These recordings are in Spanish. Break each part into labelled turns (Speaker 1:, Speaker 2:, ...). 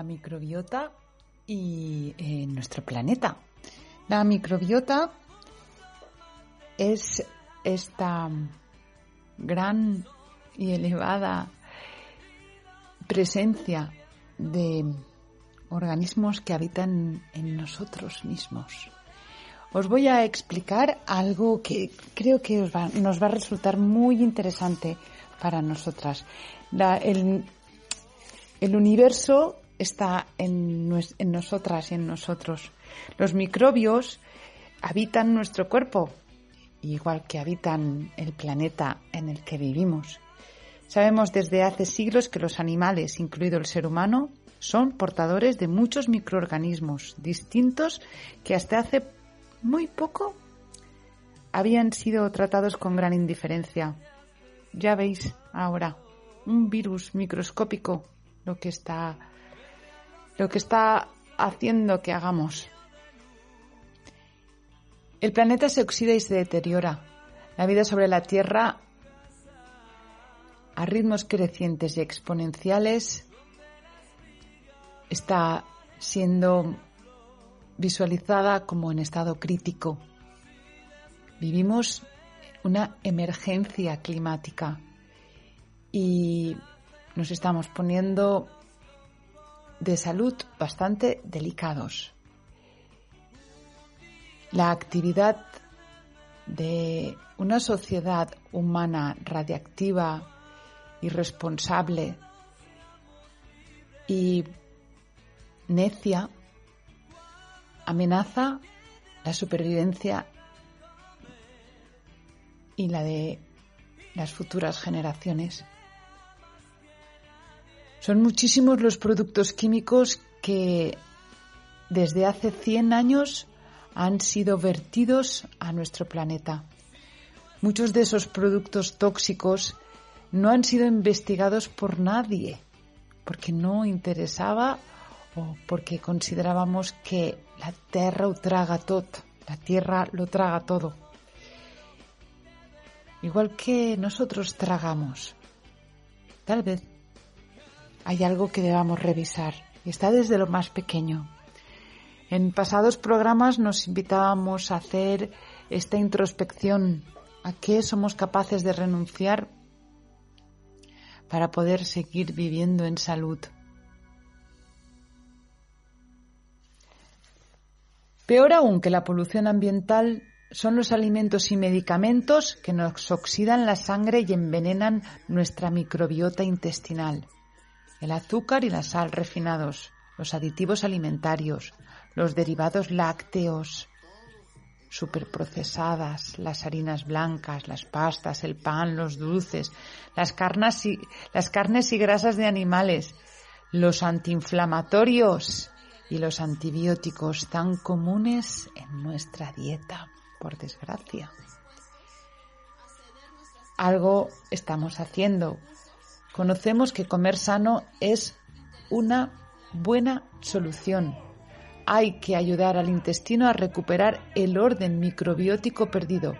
Speaker 1: la microbiota y eh, nuestro planeta. La microbiota es esta gran y elevada presencia de organismos que habitan en nosotros mismos. Os voy a explicar algo que creo que os va- nos va a resultar muy interesante para nosotras. El, el universo está en, nosotras y en nosotros. Los microbios habitan nuestro cuerpo, igual que habitan el planeta en el que vivimos. Sabemos desde hace siglos que los animales, incluido el ser humano, son portadores de muchos microorganismos distintos que hasta hace muy poco habían sido tratados con gran indiferencia. Ya veis ahora un virus microscópico lo que está lo que está haciendo que hagamos. El planeta se oxida y se deteriora. La vida sobre la Tierra a ritmos crecientes y exponenciales está siendo visualizada como en estado crítico. Vivimos una emergencia climática y nos estamos poniendo de salud bastante delicados. La actividad de una sociedad humana radiactiva, irresponsable y necia amenaza la supervivencia y la de las futuras generaciones. Son muchísimos los productos químicos que desde hace 100 años han sido vertidos a nuestro planeta. Muchos de esos productos tóxicos no han sido investigados por nadie, porque no interesaba o porque considerábamos que la tierra lo traga todo, la tierra lo traga todo. Igual que nosotros tragamos. Tal vez hay algo que debamos revisar y está desde lo más pequeño. En pasados programas nos invitábamos a hacer esta introspección a qué somos capaces de renunciar para poder seguir viviendo en salud. Peor aún que la polución ambiental son los alimentos y medicamentos que nos oxidan la sangre y envenenan nuestra microbiota intestinal. El azúcar y la sal refinados, los aditivos alimentarios, los derivados lácteos superprocesadas, las harinas blancas, las pastas, el pan, los dulces, las carnes y, las carnes y grasas de animales, los antiinflamatorios y los antibióticos tan comunes en nuestra dieta, por desgracia. Algo estamos haciendo. Conocemos que comer sano es una buena solución hay que ayudar al intestino a recuperar el orden microbiótico perdido.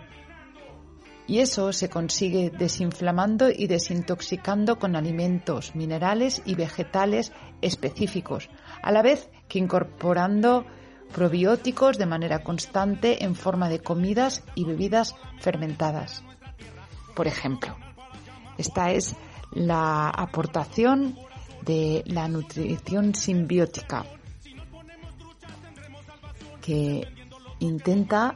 Speaker 1: Y eso se consigue desinflamando y desintoxicando con alimentos, minerales y vegetales específicos, a la vez que incorporando probióticos de manera constante en forma de comidas y bebidas fermentadas. Por ejemplo, esta es la aportación de la nutrición simbiótica, que intenta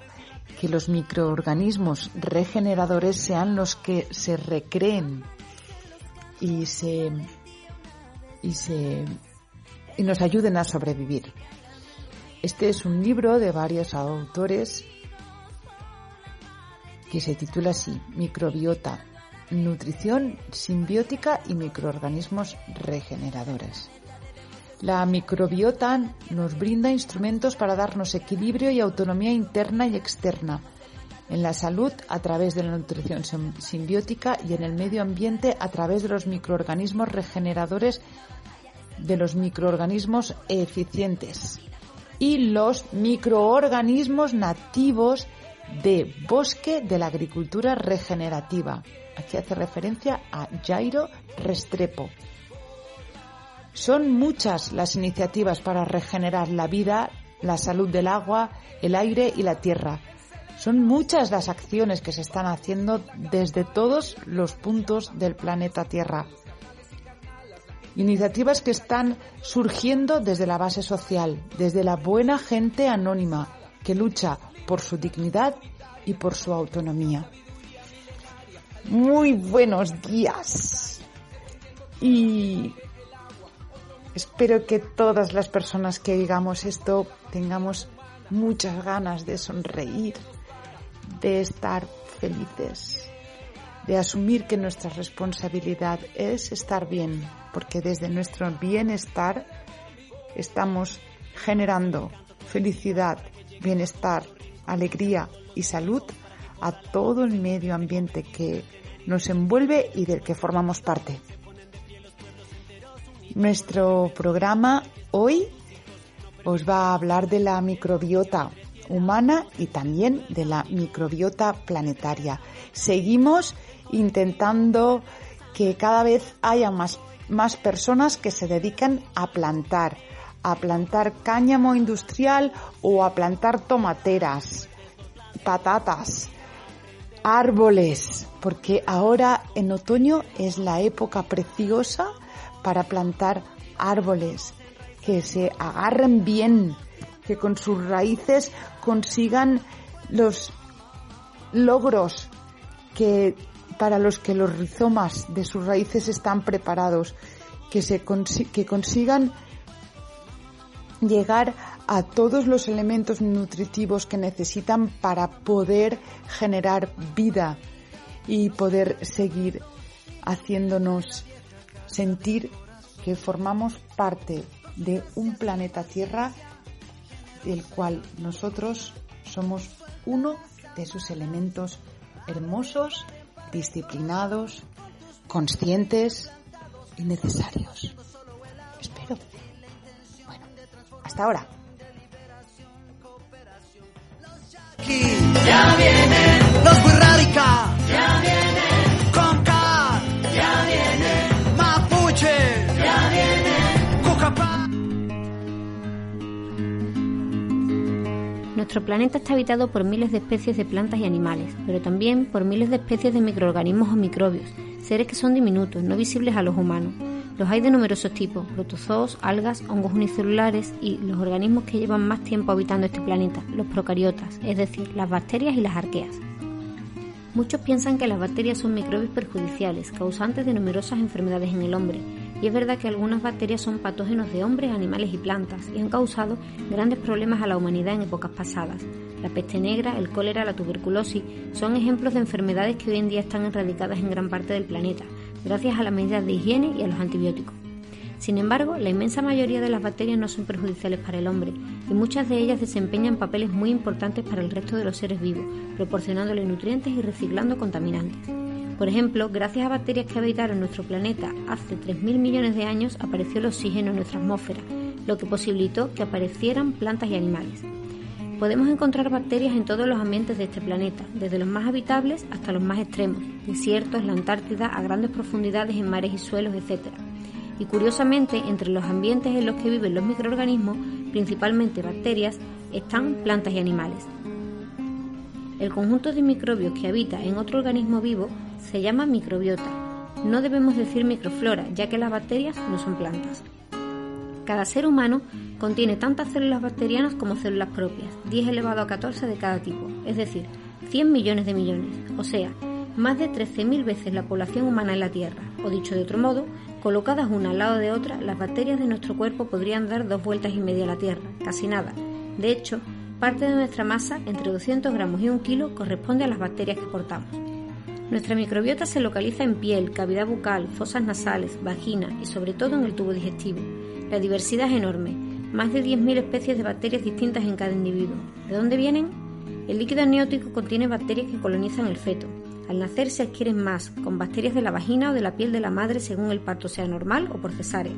Speaker 1: que los microorganismos regeneradores sean los que se recreen y se y se y nos ayuden a sobrevivir. Este es un libro de varios autores que se titula así, Microbiota, Nutrición simbiótica y microorganismos regeneradores. La microbiota nos brinda instrumentos para darnos equilibrio y autonomía interna y externa en la salud a través de la nutrición simbiótica y en el medio ambiente a través de los microorganismos regeneradores de los microorganismos eficientes y los microorganismos nativos de bosque de la agricultura regenerativa. Aquí hace referencia a Jairo Restrepo. Son muchas las iniciativas para regenerar la vida, la salud del agua, el aire y la tierra. Son muchas las acciones que se están haciendo desde todos los puntos del planeta Tierra. Iniciativas que están surgiendo desde la base social, desde la buena gente anónima que lucha por su dignidad y por su autonomía. Muy buenos días. Y espero que todas las personas que digamos esto tengamos muchas ganas de sonreír, de estar felices, de asumir que nuestra responsabilidad es estar bien, porque desde nuestro bienestar estamos generando felicidad, bienestar, alegría y salud a todo el medio ambiente que nos envuelve y del que formamos parte. Nuestro programa hoy os va a hablar de la microbiota humana y también de la microbiota planetaria. Seguimos intentando que cada vez haya más, más personas que se dedican a plantar, a plantar cáñamo industrial o a plantar tomateras, patatas, árboles, porque ahora en otoño es la época preciosa para plantar árboles que se agarren bien, que con sus raíces consigan los logros que para los que los rizomas de sus raíces están preparados, que se que consigan llegar a todos los elementos nutritivos que necesitan para poder generar vida y poder seguir haciéndonos sentir que formamos parte de un planeta Tierra del cual nosotros somos uno de sus elementos hermosos, disciplinados, conscientes y necesarios. Espero. Bueno, hasta ahora.
Speaker 2: Ya vienen los. Ya vienen con K. Ya vienen Mapuche. Ya vienen Cucapá.
Speaker 3: Nuestro planeta está habitado por miles de especies de plantas y animales, pero también por miles de especies de microorganismos o microbios, seres que son diminutos, no visibles a los humanos. Los hay de numerosos tipos, protozoos, algas, hongos unicelulares y los organismos que llevan más tiempo habitando este planeta, los procariotas, es decir, las bacterias y las arqueas. Muchos piensan que las bacterias son microbios perjudiciales, causantes de numerosas enfermedades en el hombre, y es verdad que algunas bacterias son patógenos de hombres, animales y plantas, y han causado grandes problemas a la humanidad en épocas pasadas. La peste negra, el cólera, la tuberculosis son ejemplos de enfermedades que hoy en día están erradicadas en gran parte del planeta, gracias a las medidas de higiene y a los antibióticos. Sin embargo, la inmensa mayoría de las bacterias no son perjudiciales para el hombre y muchas de ellas desempeñan papeles muy importantes para el resto de los seres vivos, proporcionándole nutrientes y reciclando contaminantes. Por ejemplo, gracias a bacterias que habitaron nuestro planeta hace 3.000 millones de años apareció el oxígeno en nuestra atmósfera, lo que posibilitó que aparecieran plantas y animales. Podemos encontrar bacterias en todos los ambientes de este planeta, desde los más habitables hasta los más extremos, desiertos, la Antártida, a grandes profundidades en mares y suelos, etc. Y curiosamente, entre los ambientes en los que viven los microorganismos, principalmente bacterias, están plantas y animales. El conjunto de microbios que habita en otro organismo vivo se llama microbiota. No debemos decir microflora, ya que las bacterias no son plantas. Cada ser humano contiene tantas células bacterianas como células propias, 10 elevado a 14 de cada tipo, es decir, 100 millones de millones, o sea, más de 13.000 veces la población humana en la Tierra, o dicho de otro modo, colocadas una al lado de otra, las bacterias de nuestro cuerpo podrían dar dos vueltas y media a la Tierra, casi nada. De hecho, parte de nuestra masa, entre 200 gramos y un kilo, corresponde a las bacterias que portamos. Nuestra microbiota se localiza en piel, cavidad bucal, fosas nasales, vagina y sobre todo en el tubo digestivo. La diversidad es enorme, más de 10.000 especies de bacterias distintas en cada individuo. ¿De dónde vienen? El líquido amniótico contiene bacterias que colonizan el feto. Al nacer se adquieren más, con bacterias de la vagina o de la piel de la madre según el parto sea normal o por cesárea.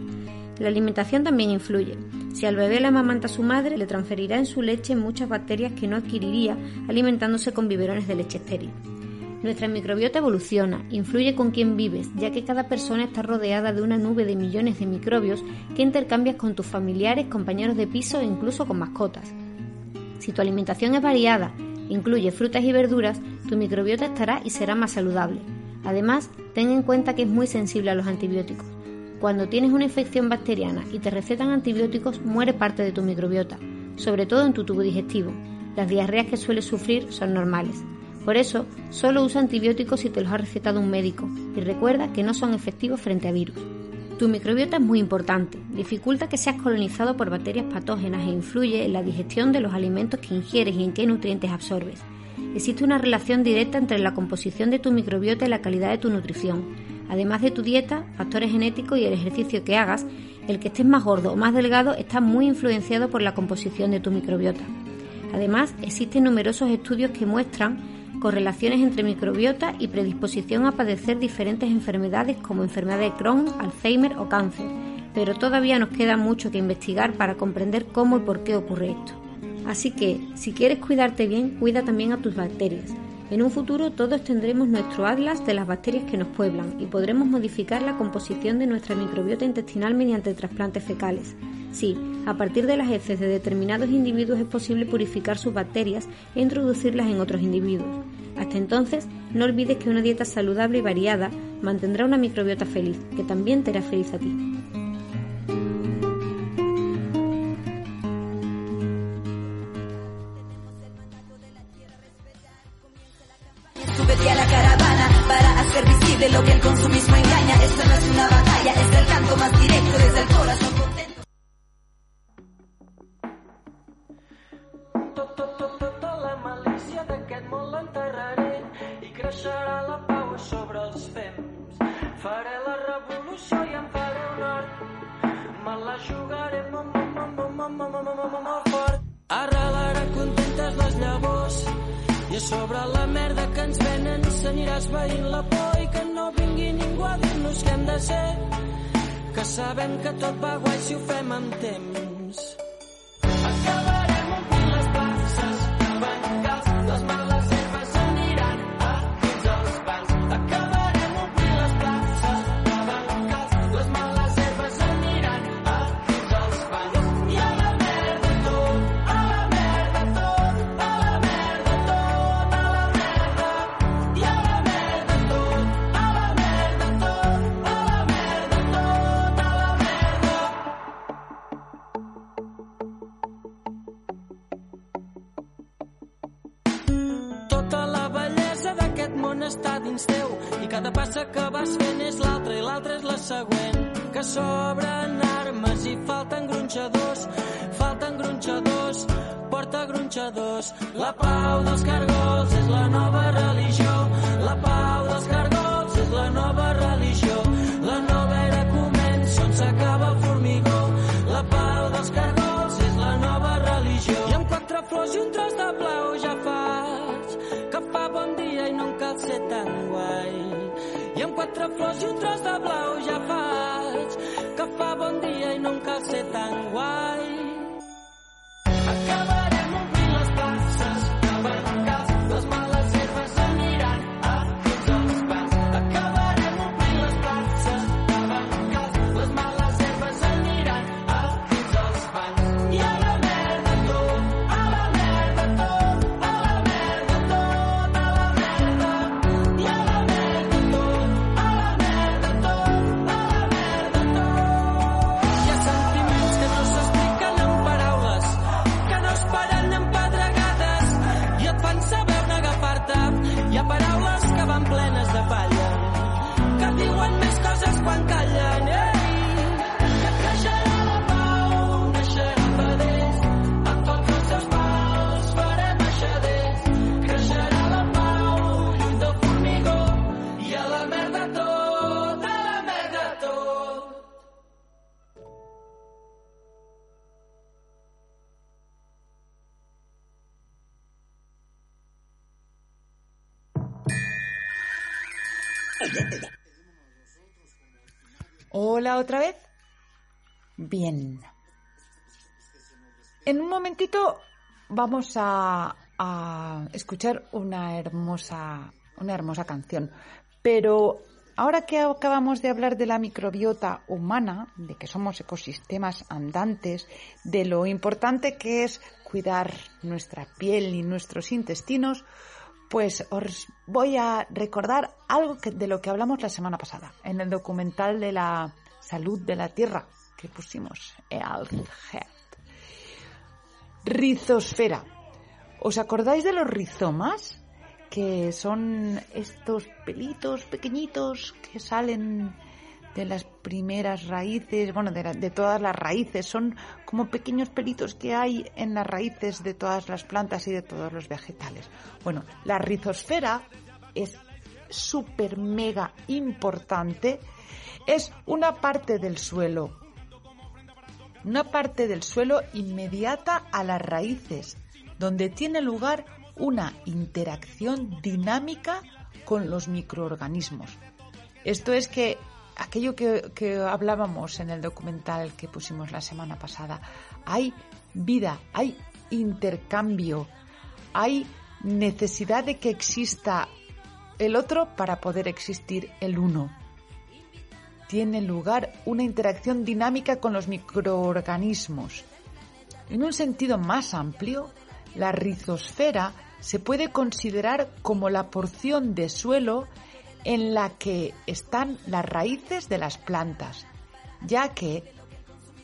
Speaker 3: La alimentación también influye. Si al bebé le amamanta su madre, le transferirá en su leche muchas bacterias que no adquiriría alimentándose con biberones de leche estéril. Nuestra microbiota evoluciona, influye con quién vives, ya que cada persona está rodeada de una nube de millones de microbios que intercambias con tus familiares, compañeros de piso e incluso con mascotas. Si tu alimentación es variada, incluye frutas y verduras, tu microbiota estará y será más saludable. Además, ten en cuenta que es muy sensible a los antibióticos. Cuando tienes una infección bacteriana y te recetan antibióticos, muere parte de tu microbiota, sobre todo en tu tubo digestivo. Las diarreas que sueles sufrir son normales. Por eso, solo usa antibióticos si te los ha recetado un médico y recuerda que no son efectivos frente a virus. Tu microbiota es muy importante, dificulta que seas colonizado por bacterias patógenas e influye en la digestión de los alimentos que ingieres y en qué nutrientes absorbes. Existe una relación directa entre la composición de tu microbiota y la calidad de tu nutrición. Además de tu dieta, factores genéticos y el ejercicio que hagas, el que estés más gordo o más delgado está muy influenciado por la composición de tu microbiota. Además, existen numerosos estudios que muestran correlaciones entre microbiota y predisposición a padecer diferentes enfermedades como enfermedad de Crohn, Alzheimer o cáncer, pero todavía nos queda mucho que investigar para comprender cómo y por qué ocurre esto. Así que, si quieres cuidarte bien, cuida también a tus bacterias. En un futuro todos tendremos nuestro atlas de las bacterias que nos pueblan y podremos modificar la composición de nuestra microbiota intestinal mediante trasplantes fecales. Sí, a partir de las heces de determinados individuos es posible purificar sus bacterias e introducirlas en otros individuos. Hasta entonces, no olvides que una dieta saludable y variada mantendrá una microbiota feliz, que también te hará feliz a ti.
Speaker 1: Otra vez. Bien. En un momentito vamos a, a escuchar una hermosa, una hermosa canción. Pero ahora que acabamos de hablar de la microbiota humana, de que somos ecosistemas andantes, de lo importante que es cuidar nuestra piel y nuestros intestinos, pues os voy a recordar algo que- de lo que hablamos la semana pasada, en el documental de la salud de la tierra que pusimos, Health Head. Rizosfera. ¿Os acordáis de los rizomas? Que son estos pelitos pequeñitos que salen de las primeras raíces, bueno, de, de todas las raíces. Son como pequeños pelitos que hay en las raíces de todas las plantas y de todos los vegetales. Bueno, la rizosfera es súper mega importante. Es una parte del suelo una parte del suelo inmediata a las raíces, donde tiene lugar una interacción dinámica con los microorganismos. Esto es que aquello que, que hablábamos en el documental que pusimos la semana pasada, hay vida, hay intercambio, hay necesidad de que exista el otro para poder existir el uno tiene lugar una interacción dinámica con los microorganismos. En un sentido más amplio, la rizosfera se puede considerar como la porción de suelo en la que están las raíces de las plantas, ya que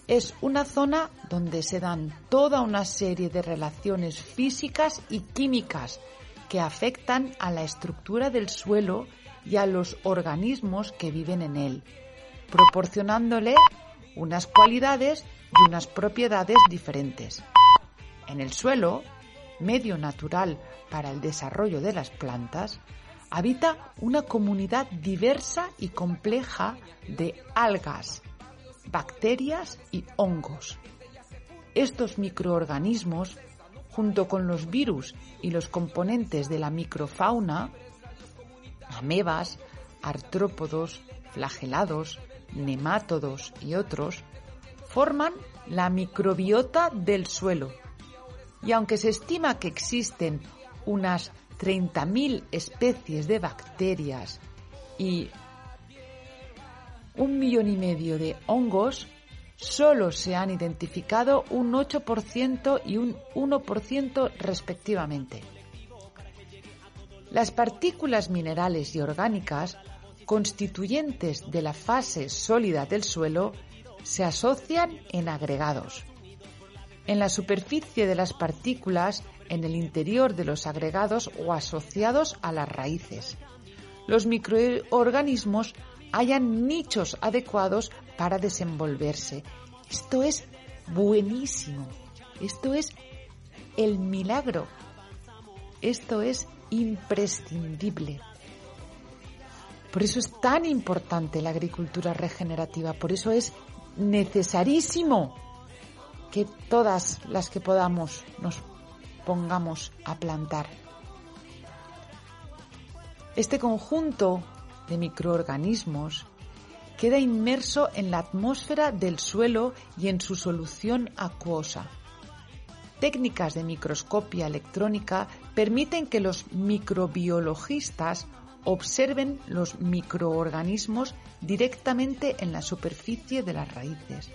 Speaker 1: es una zona donde se dan toda una serie de relaciones físicas y químicas que afectan a la estructura del suelo y a los organismos que viven en él proporcionándole unas cualidades y unas propiedades diferentes. En el suelo, medio natural para el desarrollo de las plantas, habita una comunidad diversa y compleja de algas, bacterias y hongos. Estos microorganismos, junto con los virus y los componentes de la microfauna, amebas, artrópodos, flagelados, nemátodos y otros, forman la microbiota del suelo. Y aunque se estima que existen unas 30.000 especies de bacterias y un millón y medio de hongos, solo se han identificado un 8% y un 1% respectivamente. Las partículas minerales y orgánicas constituyentes de la fase sólida del suelo se asocian en agregados. En la superficie de las partículas, en el interior de los agregados o asociados a las raíces. Los microorganismos hallan nichos adecuados para desenvolverse. Esto es buenísimo. Esto es el milagro. Esto es imprescindible. Por eso es tan importante la agricultura regenerativa, por eso es necesarísimo que todas las que podamos nos pongamos a plantar. Este conjunto de microorganismos queda inmerso en la atmósfera del suelo y en su solución acuosa. Técnicas de microscopia electrónica permiten que los microbiologistas observen los microorganismos directamente en la superficie de las raíces.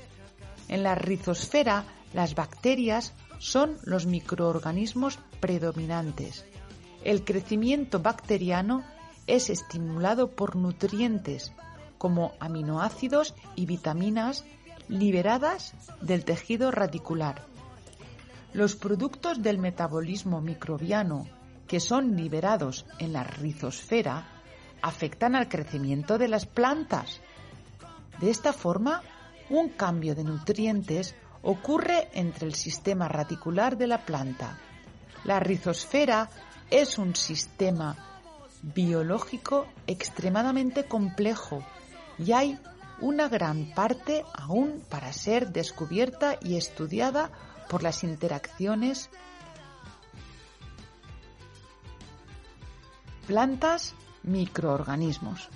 Speaker 1: En la rizosfera, las bacterias son los microorganismos predominantes. El crecimiento bacteriano es estimulado por nutrientes como aminoácidos y vitaminas liberadas del tejido radicular. Los productos del metabolismo microbiano que son liberados en la rizosfera afectan al crecimiento de las plantas. De esta forma, un cambio de nutrientes ocurre entre el sistema radicular de la planta. La rizosfera es un sistema biológico extremadamente complejo y hay una gran parte aún para ser descubierta y estudiada por las interacciones plantas, microorganismos.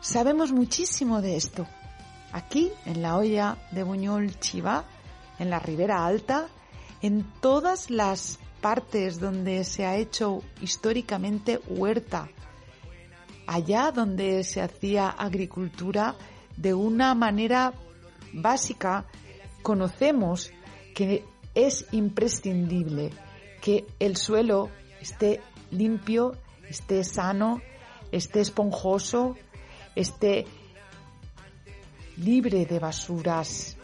Speaker 1: Sabemos muchísimo de esto. Aquí, en la olla de Buñol Chiva, en la Ribera Alta, en todas las partes donde se ha hecho históricamente huerta, allá donde se hacía agricultura de una manera básica, conocemos que es imprescindible que el suelo esté limpio, esté sano, esté esponjoso, esté libre de basuras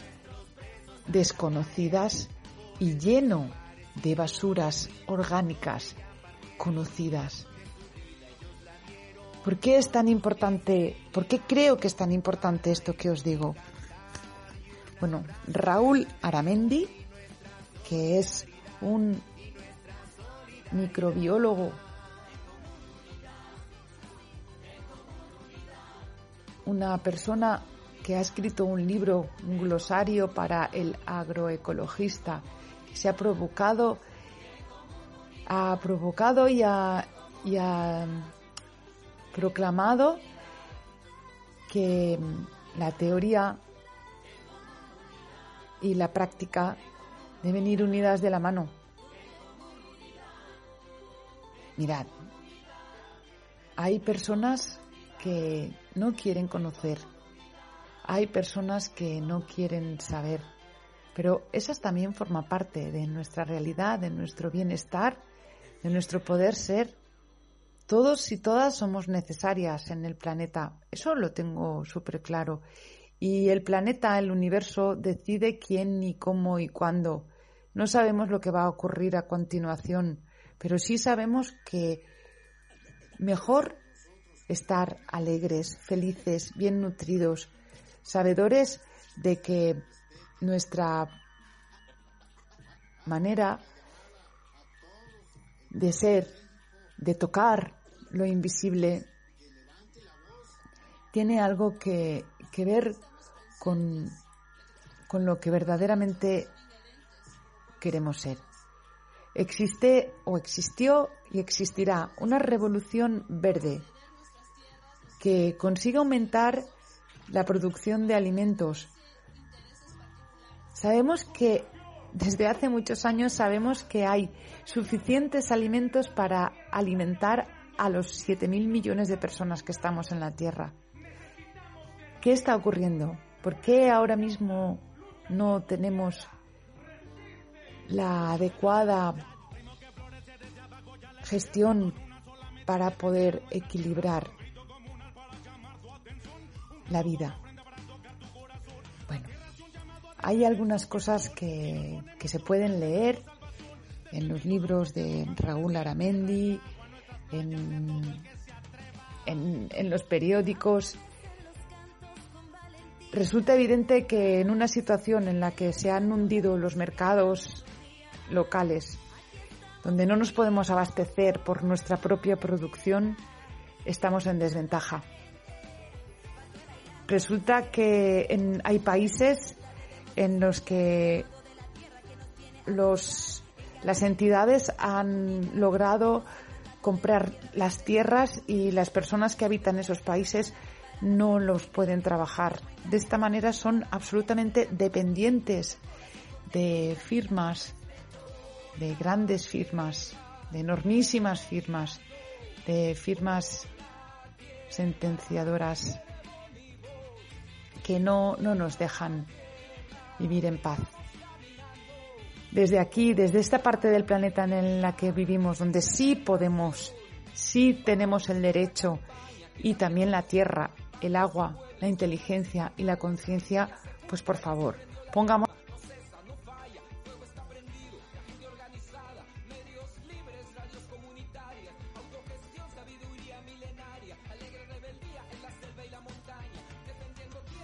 Speaker 1: desconocidas y lleno de basuras orgánicas conocidas. ¿Por qué es tan importante? ¿Por qué creo que es tan importante esto que os digo? Bueno, Raúl Aramendi, que es un microbiólogo, una persona que ha escrito un libro, un glosario para el agroecologista, que se ha provocado, ha provocado y ha, y ha proclamado que la teoría y la práctica deben ir unidas de la mano. Mirad, hay personas que no quieren conocer, hay personas que no quieren saber, pero esas también forman parte de nuestra realidad, de nuestro bienestar, de nuestro poder ser. Todos y todas somos necesarias en el planeta, eso lo tengo súper claro. Y el planeta, el universo, decide quién, ni cómo y cuándo. No sabemos lo que va a ocurrir a continuación, pero sí sabemos que mejor estar alegres, felices, bien nutridos, sabedores de que nuestra manera de ser, de tocar lo invisible, tiene algo que, que ver con, con lo que verdaderamente queremos ser. Existe o existió y existirá una revolución verde que consiga aumentar la producción de alimentos. Sabemos que desde hace muchos años sabemos que hay suficientes alimentos para alimentar a los 7.000 millones de personas que estamos en la Tierra. ¿Qué está ocurriendo? ¿Por qué ahora mismo no tenemos la adecuada gestión para poder equilibrar la vida? Bueno, hay algunas cosas que, que se pueden leer en los libros de Raúl Aramendi, en, en, los periódicos. Resulta evidente que en una situación en la que se han hundido los mercados locales, donde no nos podemos abastecer por nuestra propia producción, estamos en desventaja. Resulta que en- hay países en los que los, las entidades han logrado comprar las tierras y las personas que habitan esos países no los pueden trabajar. De esta manera son absolutamente dependientes de firmas, de grandes firmas, de enormísimas firmas, de firmas sentenciadoras que no, no nos dejan vivir en paz. Desde aquí, desde esta parte del planeta en la que vivimos, donde sí podemos, sí tenemos el derecho y también la tierra, el agua, la inteligencia y la conciencia, pues por favor, pongamos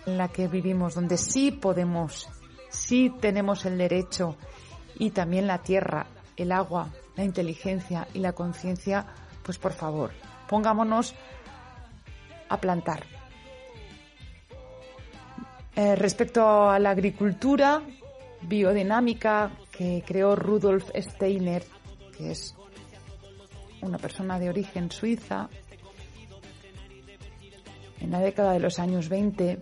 Speaker 1: en la que vivimos, donde sí podemos, sí tenemos el derecho y también la tierra, el agua, la inteligencia y la conciencia, pues por favor, pongámonos a plantar. Eh, respecto a la agricultura biodinámica que creó Rudolf Steiner, que es una persona de origen suiza, en la década de los años 20,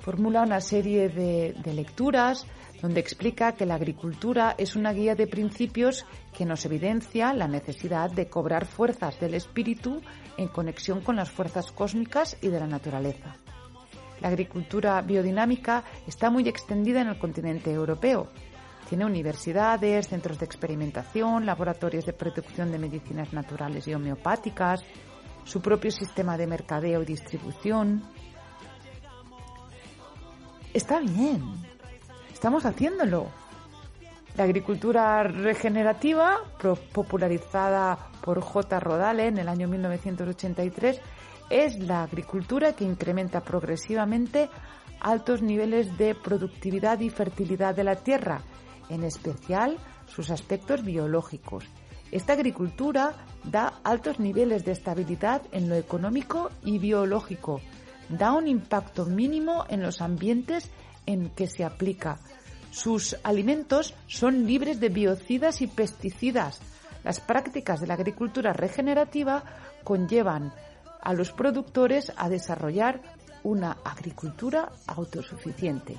Speaker 1: formula una serie de, de lecturas donde explica que la agricultura es una guía de principios que nos evidencia la necesidad de cobrar fuerzas del espíritu en conexión con las fuerzas cósmicas y de la naturaleza. La agricultura biodinámica está muy extendida en el continente europeo. Tiene universidades, centros de experimentación, laboratorios de producción de medicinas naturales y homeopáticas, su propio sistema de mercadeo y distribución, está bien, estamos haciéndolo. La agricultura regenerativa, popularizada por J. Rodale en el año 1983, es la agricultura que incrementa progresivamente altos niveles de productividad y fertilidad de la tierra, en especial sus aspectos biológicos. Esta agricultura da altos niveles de estabilidad en lo económico y biológico, da un impacto mínimo en los ambientes en que se aplica. Sus alimentos son libres de biocidas y pesticidas. Las prácticas de la agricultura regenerativa conllevan a los productores a desarrollar una agricultura autosuficiente.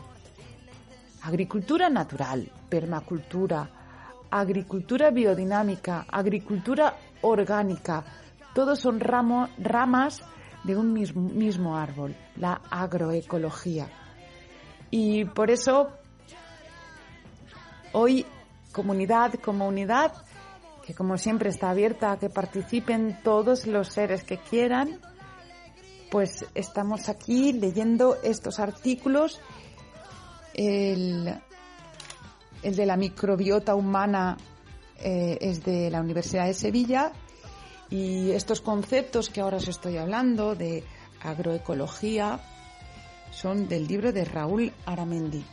Speaker 1: Agricultura natural, permacultura, agricultura biodinámica, agricultura orgánica, todos son ramas de un mismo, mismo árbol, la agroecología. Y por eso hoy comunidad como unidad, que como siempre está abierta a que participen todos los seres que quieran, pues estamos aquí leyendo estos artículos. El, el de la microbiota humana eh, es de la Universidad de Sevilla y estos conceptos que ahora os estoy hablando de agroecología son del libro de Raúl Aramendi.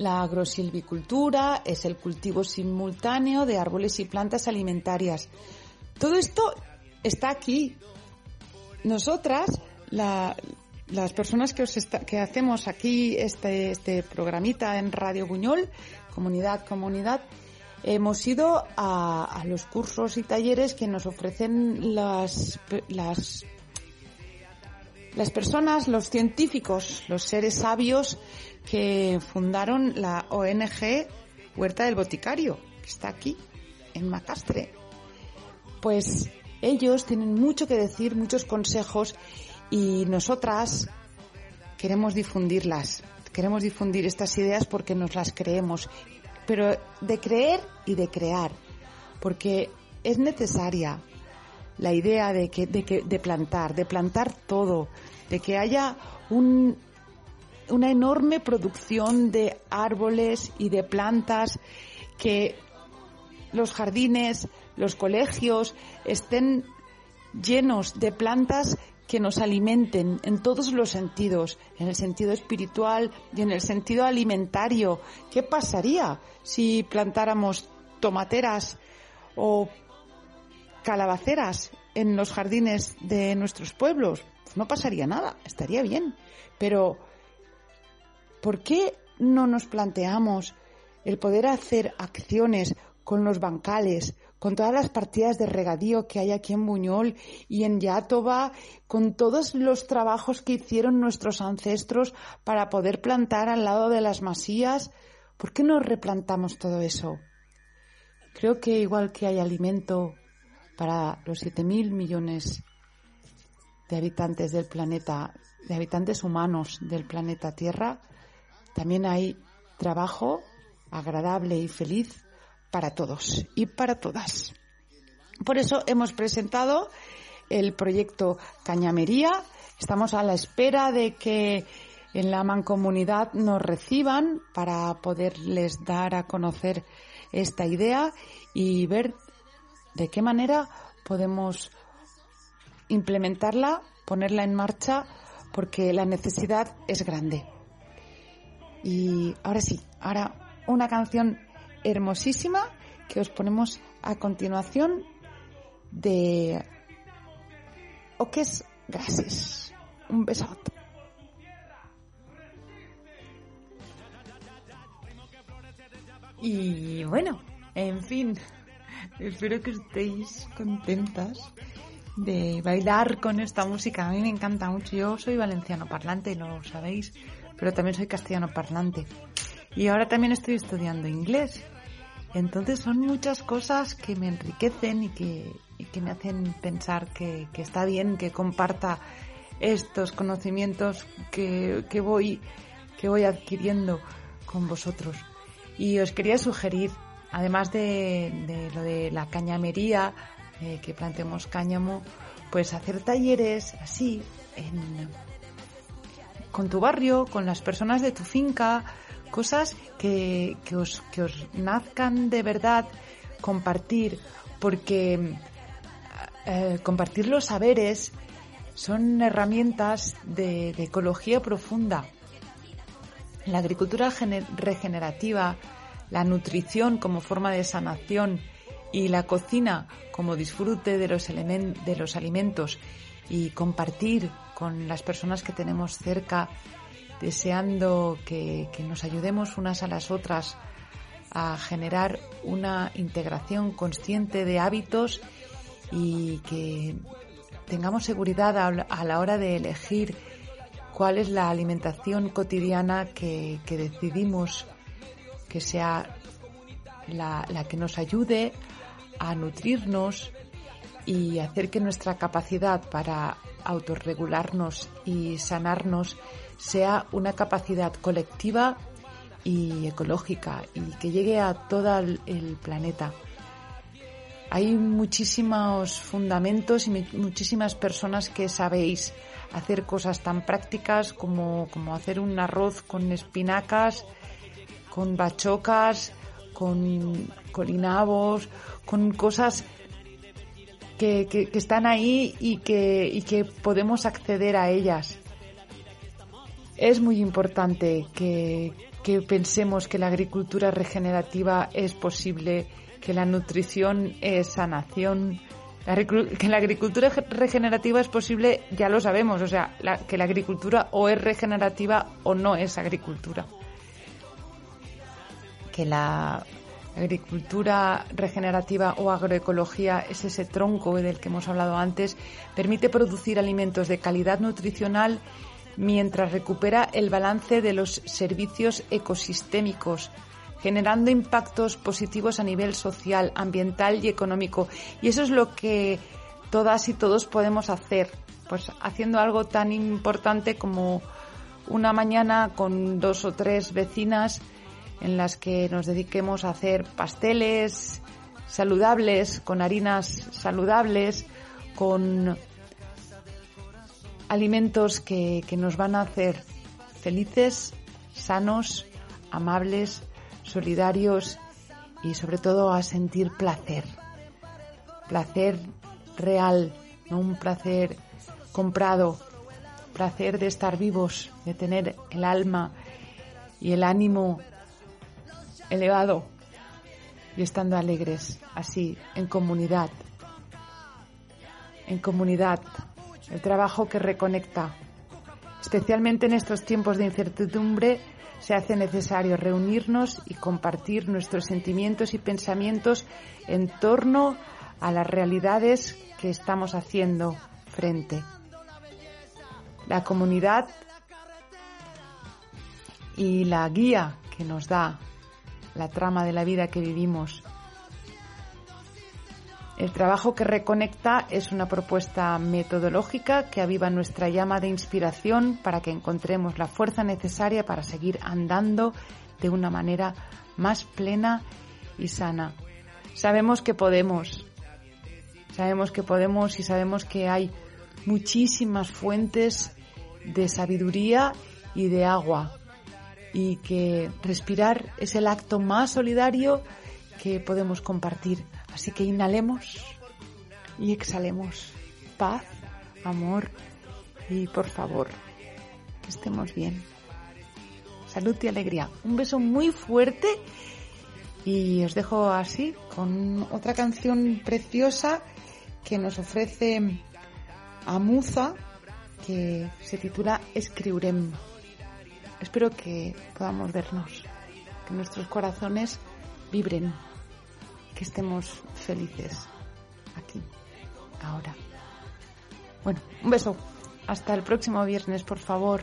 Speaker 1: La agrosilvicultura es el cultivo simultáneo de árboles y plantas alimentarias. Todo esto está aquí. Nosotras, las personas que, os que hacemos aquí este, este programita en Radio Buñol, comunidad, comunidad, Hemos ido a, los cursos y talleres que nos ofrecen las, las, las personas, los científicos, los seres sabios que fundaron la ONG Huerta del Boticario, que está aquí, en Macastre. Pues ellos tienen mucho que decir, muchos consejos y nosotras queremos difundirlas. Queremos difundir estas ideas porque nos las creemos pero de creer y de crear, porque es necesaria la idea de que, de que, de plantar, de plantar todo, de que haya un, una enorme producción de árboles y de plantas, que los jardines, los colegios estén llenos de plantas que nos alimenten en todos los sentidos, en el sentido espiritual y en el sentido alimentario. ¿Qué pasaría si plantáramos tomateras o calabaceras en los jardines de nuestros pueblos? no pasaría nada, estaría bien. Pero, ¿por qué no nos planteamos el poder hacer acciones con los bancales, con todas las partidas de regadío que hay aquí en Buñol y en Yátova, con todos los trabajos que hicieron nuestros ancestros para poder plantar al lado de las masías. ¿Por qué no replantamos todo eso? Creo que igual que hay alimento para los 7.000 millones de habitantes del planeta, de habitantes humanos del planeta Tierra, también hay trabajo agradable y feliz para todos y para todas. Por eso hemos presentado el proyecto Cañamería. Estamos a la espera de que en la mancomunidad nos reciban para poderles dar a conocer esta idea y ver de qué manera podemos implementarla, ponerla en marcha, porque la necesidad es grande. Y ahora sí, ahora una canción hermosísima que os ponemos a continuación de Oques Gracias. Un besote. Y bueno, en fin, espero que estéis contentas de bailar con esta música. A mí me encanta mucho. Yo soy valenciano parlante, lo sabéis, pero también soy castellano parlante. Y ahora también estoy estudiando inglés. Entonces son muchas cosas que me enriquecen y que, que me hacen pensar que, que, está bien que comparta estos conocimientos que, que, voy, que voy adquiriendo con vosotros. Y os quería sugerir, además de, lo de la cañamería, eh, que plantemos cáñamo, pues hacer talleres así, en, con tu barrio, con las personas de tu finca, cosas que, que, os, que os nazcan de verdad compartir, porque eh, compartir los saberes son herramientas de, de ecología profunda. La agricultura regenerativa, la nutrición como forma de sanación y la cocina como disfrute de los, de los alimentos y compartir con las personas que tenemos cerca deseando que, que nos ayudemos unas a las otras a generar una integración consciente de hábitos y que tengamos seguridad a la hora de elegir cuál es la alimentación cotidiana que, que decidimos que sea la, la, que nos ayude a nutrirnos y hacer que nuestra capacidad para autorregularnos y sanarnos sea una capacidad colectiva y ecológica y que llegue a todo el planeta. Hay muchísimos fundamentos y muchísimas personas que sabéis hacer cosas tan prácticas como, como hacer un arroz con espinacas, con bachocas, con colinabos, con cosas que, están ahí y que, y que podemos acceder a ellas es muy importante que, pensemos que la agricultura regenerativa es posible, que la nutrición es sanación, que la agricultura regenerativa es posible, ya lo sabemos, o sea, la, que la agricultura o es regenerativa o no es agricultura. Que la agricultura regenerativa o agroecología es ese tronco del que hemos hablado antes, permite producir alimentos de calidad nutricional mientras recupera el balance de los servicios ecosistémicos, generando impactos positivos a nivel social, ambiental y económico. Y eso es lo que todas y todos podemos hacer, pues haciendo algo tan importante como una mañana con dos o tres vecinas en las que nos dediquemos a hacer pasteles saludables, con harinas saludables, con alimentos que, que nos van a hacer felices, sanos, amables, solidarios y sobre todo a sentir placer. Placer real, no un placer comprado, placer de estar vivos, de tener el alma y el ánimo elevado y estando alegres, así, en comunidad, en comunidad, el trabajo que reconecta, especialmente en estos tiempos de incertidumbre, se hace necesario reunirnos y compartir nuestros sentimientos y pensamientos en torno a las realidades que estamos haciendo frente. La comunidad y la guía que nos da la trama de la vida que vivimos. El trabajo que reconecta es una propuesta metodológica que aviva nuestra llama de inspiración para que encontremos la fuerza necesaria para seguir andando de una manera más plena y sana. Sabemos que podemos, sabemos que podemos y sabemos que hay muchísimas fuentes de sabiduría y de agua y que respirar es el acto más solidario que podemos compartir. Así que inhalemos y exhalemos paz, amor y por favor, que estemos bien. Salud y alegría. Un beso muy fuerte y os dejo así con otra canción preciosa que nos ofrece Amuza que se titula Escriurem. Espero que podamos vernos, que nuestros corazones vibren, que estemos felices aquí, ahora. Bueno, un beso. Hasta el próximo viernes, por favor.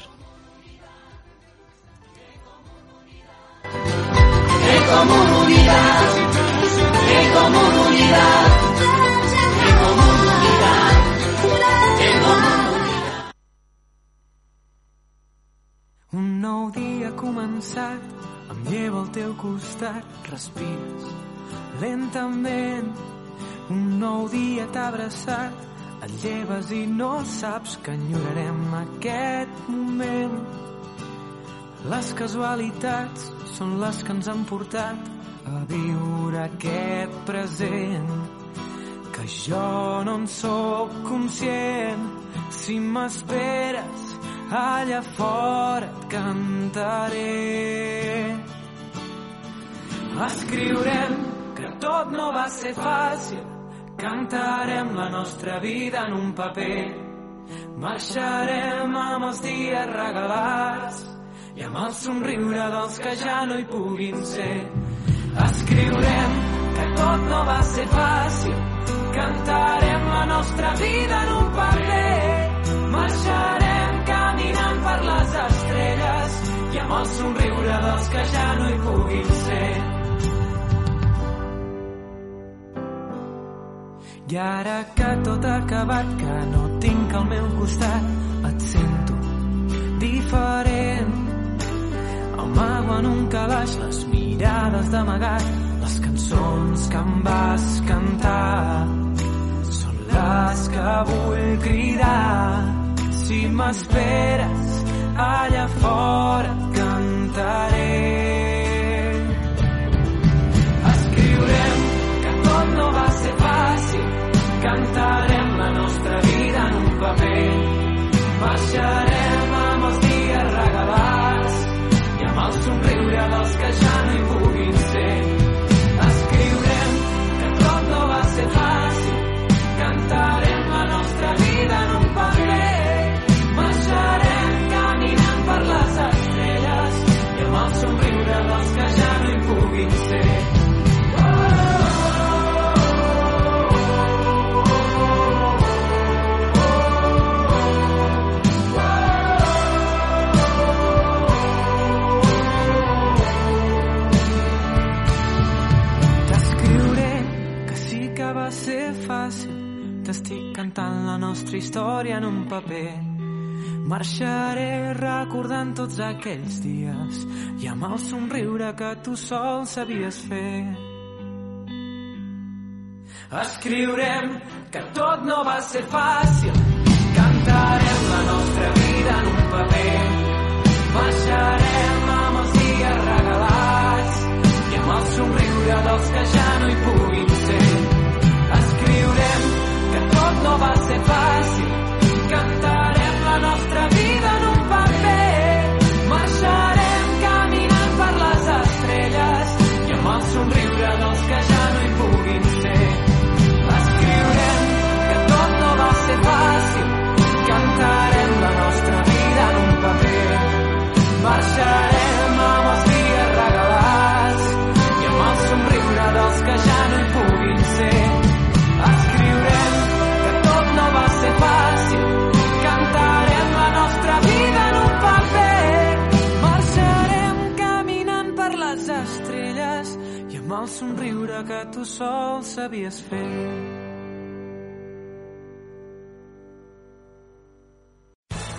Speaker 4: Començat, em llevo al teu costat, respires lentament. Un nou dia t'ha abraçat, et lleves i no saps que enyorarem aquest moment. Les casualitats són les que ens han portat a viure aquest present que jo no en sóc conscient si m'esperes allà fora et cantaré. Escriurem que tot no va ser fàcil. Cantarem la nostra vida en un paper. Marxarem amb els dies regalats i amb el somriure dels que ja no hi puguin ser. Escriurem que tot no va ser fàcil. Cantarem la nostra vida en un paper. Marxarem les estrelles i amb el somriure dels que ja no hi puguin ser I ara que tot ha acabat, que no tinc al meu costat, et sento diferent. Amago en un calaix les mirades d'amagat, les cançons que em vas cantar. Són les que vull cridar. Si m'esperes allà fora et cantaré. Escriurem que tot no va ser fàcil, cantarem la nostra vida en un paper. Marxarem amb els dies regalats i amb el somriure dels que ja Cantant la nostra història en un paper. Marxaré recordant tots aquells dies i amb el somriure que tu sol sabies fer. Escriurem que tot no va ser fàcil. Cantarem la nostra vida en un paper. Marxarem amb els dies regalats i amb el somriure dels que ja no hi puguin ser. Escriurem que tot no somriure que tu sol sabies fer.